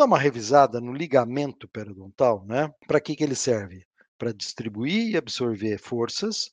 dar uma revisada no ligamento periodontal, né? Para que, que ele serve? Para distribuir e absorver forças,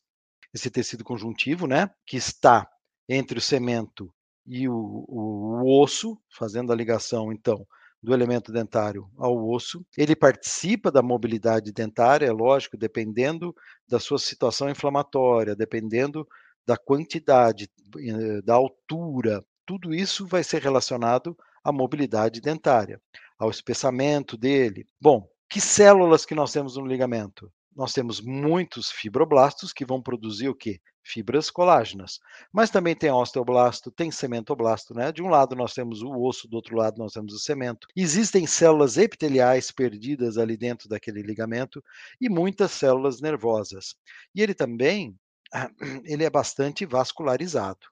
esse tecido conjuntivo, né? Que está entre o cemento e o, o, o osso, fazendo a ligação, então, do elemento dentário ao osso. Ele participa da mobilidade dentária, é lógico, dependendo da sua situação inflamatória, dependendo da quantidade, eh, da altura. Tudo isso vai ser relacionado à mobilidade dentária, ao espessamento dele. Bom, que células que nós temos no ligamento? Nós temos muitos fibroblastos que vão produzir o quê? fibras colágenas. Mas também tem osteoblasto, tem cementoblasto, né? De um lado nós temos o osso, do outro lado nós temos o cemento. Existem células epiteliais perdidas ali dentro daquele ligamento e muitas células nervosas. E ele também ele é bastante vascularizado.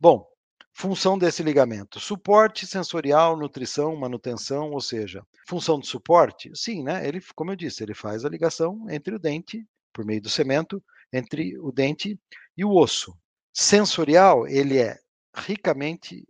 Bom, função desse ligamento: suporte sensorial, nutrição, manutenção, ou seja, função de suporte? Sim, né? Ele, como eu disse, ele faz a ligação entre o dente por meio do cemento entre o dente e o osso. Sensorial, ele é ricamente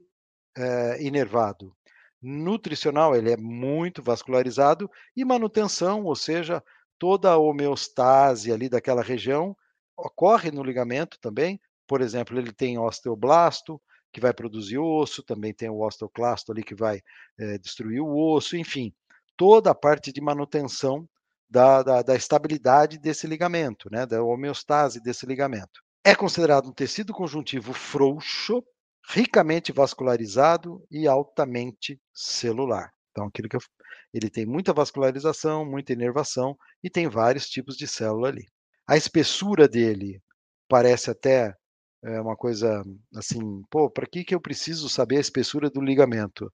é, inervado. Nutricional, ele é muito vascularizado. E manutenção, ou seja, toda a homeostase ali daquela região ocorre no ligamento também. Por exemplo, ele tem osteoblasto, que vai produzir osso, também tem o osteoclasto ali que vai é, destruir o osso, enfim, toda a parte de manutenção da, da, da estabilidade desse ligamento, né, da homeostase desse ligamento. É considerado um tecido conjuntivo frouxo, ricamente vascularizado e altamente celular. Então, aquilo que eu, ele tem muita vascularização, muita inervação e tem vários tipos de célula ali. A espessura dele parece até é, uma coisa assim, pô, para que, que eu preciso saber a espessura do ligamento?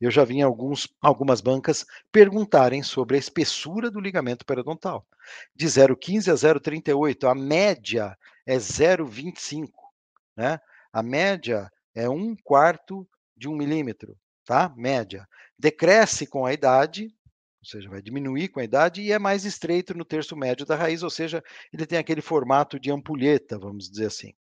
Eu já vi alguns, algumas bancas perguntarem sobre a espessura do ligamento periodontal. De 0,15 a 0,38, a média é 0,25, né? A média é um quarto de um milímetro, tá? Média. Decresce com a idade, ou seja, vai diminuir com a idade e é mais estreito no terço médio da raiz, ou seja, ele tem aquele formato de ampulheta, vamos dizer assim.